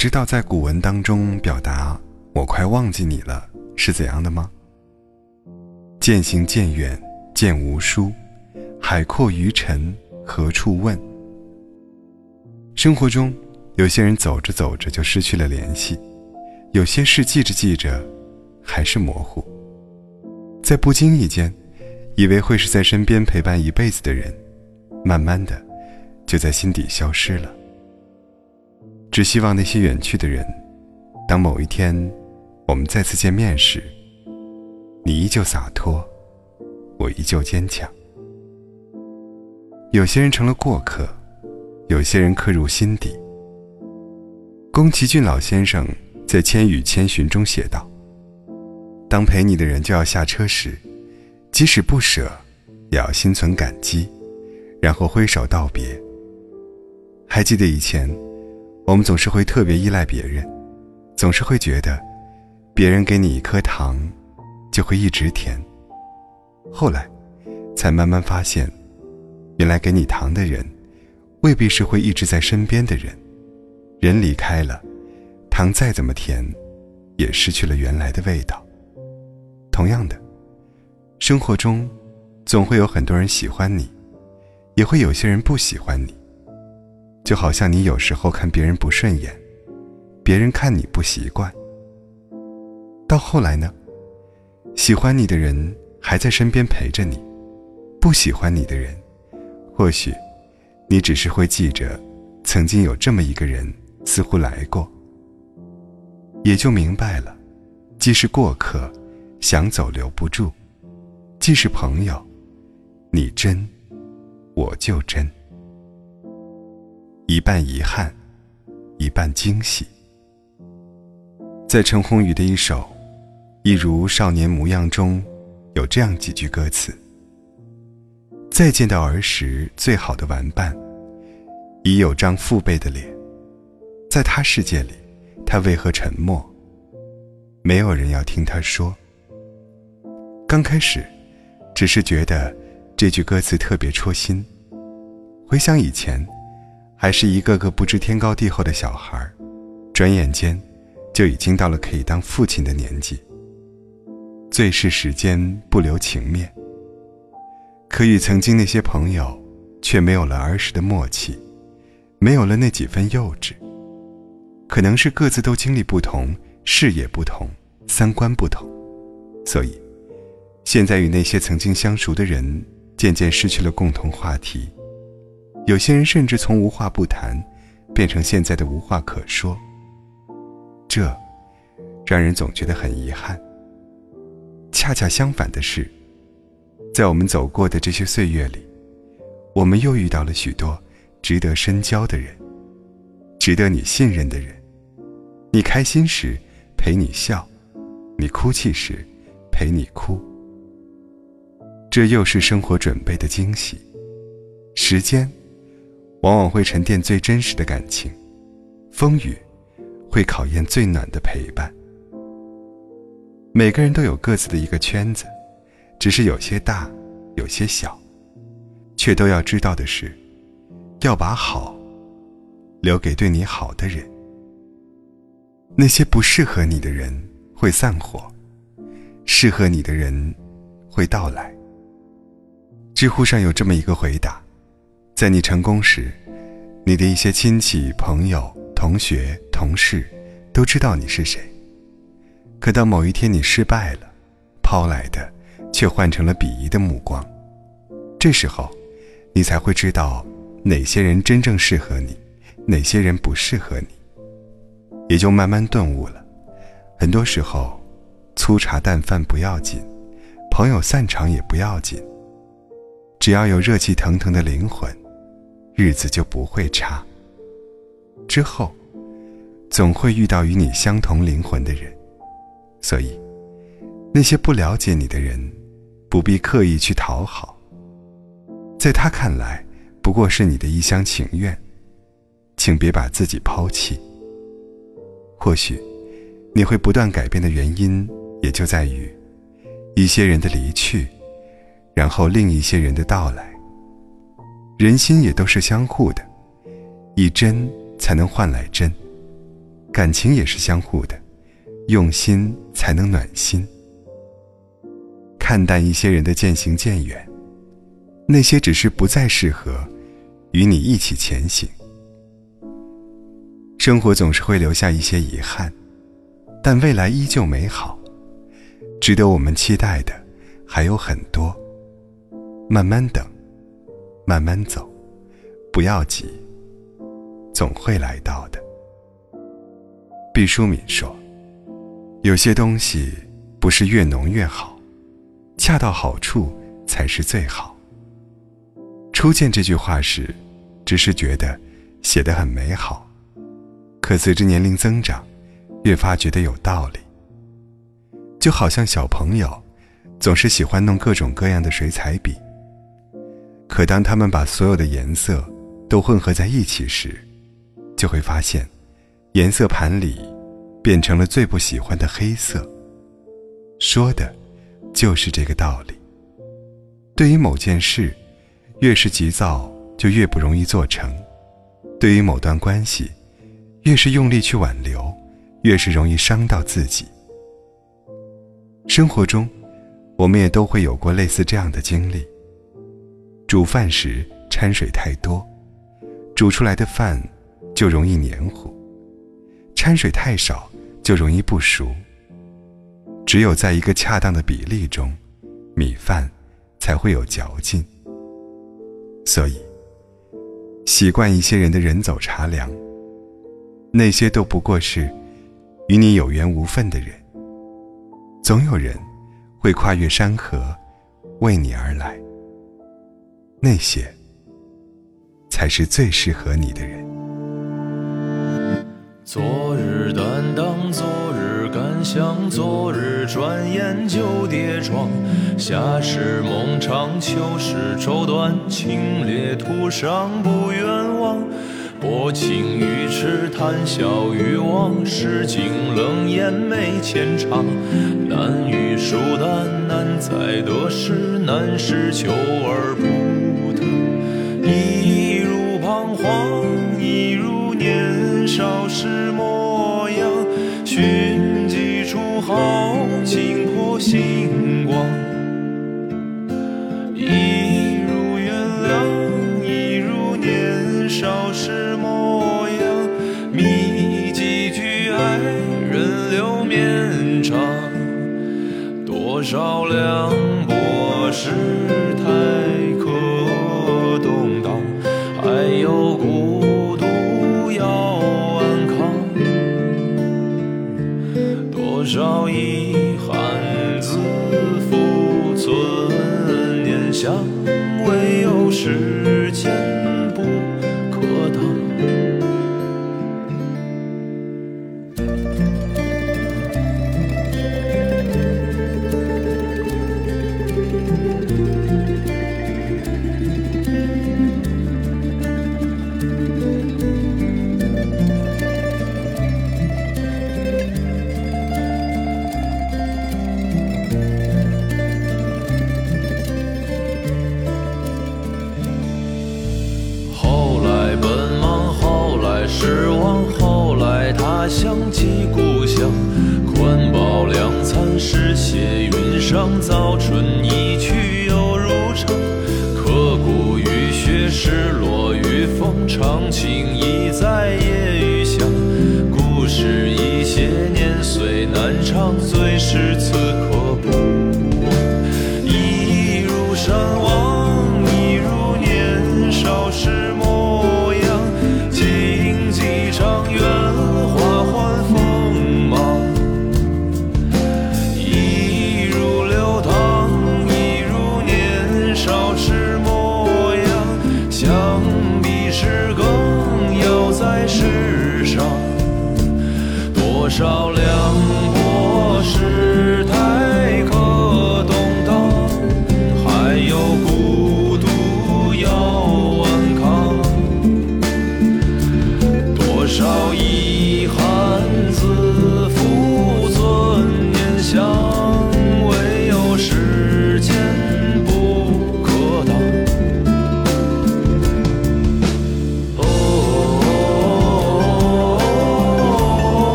知道在古文当中表达“我快忘记你了”是怎样的吗？渐行渐远渐无书，海阔鱼沉何处问？生活中，有些人走着走着就失去了联系，有些事记着记着，还是模糊。在不经意间，以为会是在身边陪伴一辈子的人，慢慢的，就在心底消失了。只希望那些远去的人，当某一天，我们再次见面时，你依旧洒脱，我依旧坚强。有些人成了过客，有些人刻入心底。宫崎骏老先生在《千与千寻》中写道：“当陪你的人就要下车时，即使不舍，也要心存感激，然后挥手道别。”还记得以前。我们总是会特别依赖别人，总是会觉得，别人给你一颗糖，就会一直甜。后来，才慢慢发现，原来给你糖的人，未必是会一直在身边的人。人离开了，糖再怎么甜，也失去了原来的味道。同样的，生活中，总会有很多人喜欢你，也会有些人不喜欢你。就好像你有时候看别人不顺眼，别人看你不习惯。到后来呢，喜欢你的人还在身边陪着你，不喜欢你的人，或许你只是会记着，曾经有这么一个人似乎来过，也就明白了，既是过客，想走留不住；既是朋友，你真，我就真。一半遗憾，一半惊喜。在陈鸿宇的一首《一如少年模样》中，有这样几句歌词：“再见到儿时最好的玩伴，已有张父辈的脸，在他世界里，他为何沉默？没有人要听他说。”刚开始，只是觉得这句歌词特别戳心。回想以前。还是一个个不知天高地厚的小孩转眼间，就已经到了可以当父亲的年纪。最是时间不留情面，可与曾经那些朋友，却没有了儿时的默契，没有了那几分幼稚。可能是各自都经历不同，视野不同，三观不同，所以，现在与那些曾经相熟的人，渐渐失去了共同话题。有些人甚至从无话不谈，变成现在的无话可说。这，让人总觉得很遗憾。恰恰相反的是，在我们走过的这些岁月里，我们又遇到了许多值得深交的人，值得你信任的人。你开心时陪你笑，你哭泣时陪你哭。这又是生活准备的惊喜，时间。往往会沉淀最真实的感情，风雨会考验最暖的陪伴。每个人都有各自的一个圈子，只是有些大，有些小，却都要知道的是，要把好留给对你好的人。那些不适合你的人会散伙，适合你的人会到来。知乎上有这么一个回答。在你成功时，你的一些亲戚、朋友、同学、同事都知道你是谁。可当某一天你失败了，抛来的却换成了鄙夷的目光。这时候，你才会知道哪些人真正适合你，哪些人不适合你。也就慢慢顿悟了，很多时候，粗茶淡饭不要紧，朋友散场也不要紧，只要有热气腾腾的灵魂。日子就不会差。之后，总会遇到与你相同灵魂的人，所以，那些不了解你的人，不必刻意去讨好。在他看来，不过是你的一厢情愿，请别把自己抛弃。或许，你会不断改变的原因，也就在于，一些人的离去，然后另一些人的到来。人心也都是相互的，以真才能换来真。感情也是相互的，用心才能暖心。看淡一些人的渐行渐远，那些只是不再适合与你一起前行。生活总是会留下一些遗憾，但未来依旧美好，值得我们期待的还有很多。慢慢等，慢慢走，不要急，总会来到的。毕淑敏说：“有些东西不是越浓越好。”恰到好处才是最好。初见这句话时，只是觉得写得很美好，可随着年龄增长，越发觉得有道理。就好像小朋友总是喜欢弄各种各样的水彩笔，可当他们把所有的颜色都混合在一起时，就会发现，颜色盘里变成了最不喜欢的黑色。说的。就是这个道理。对于某件事，越是急躁，就越不容易做成；对于某段关系，越是用力去挽留，越是容易伤到自己。生活中，我们也都会有过类似这样的经历：煮饭时掺水太多，煮出来的饭就容易黏糊；掺水太少，就容易不熟。只有在一个恰当的比例中，米饭才会有嚼劲。所以，习惯一些人的人走茶凉，那些都不过是与你有缘无分的人。总有人会跨越山河，为你而来。那些才是最适合你的人。昨日担当，昨日感想，昨日转眼就跌撞。夏时梦长，秋时愁短，清冽途上不远望。薄情于痴，谈笑于往，世境冷眼没浅尝。难遇疏淡，难在得失，难是求而不多少凉薄世态可动荡，还有孤独要安康。多。少遗憾，自负存念想，唯有时少量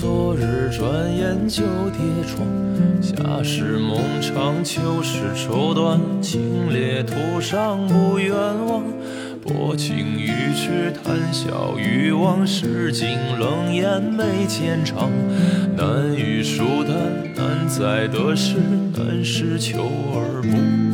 昨日，转眼就跌撞。夏时梦长，秋时愁短，清冽途上不远望。薄情于痴，谈笑于往事，尽冷眼眉间长。难遇疏淡，难在得失，难是求而不。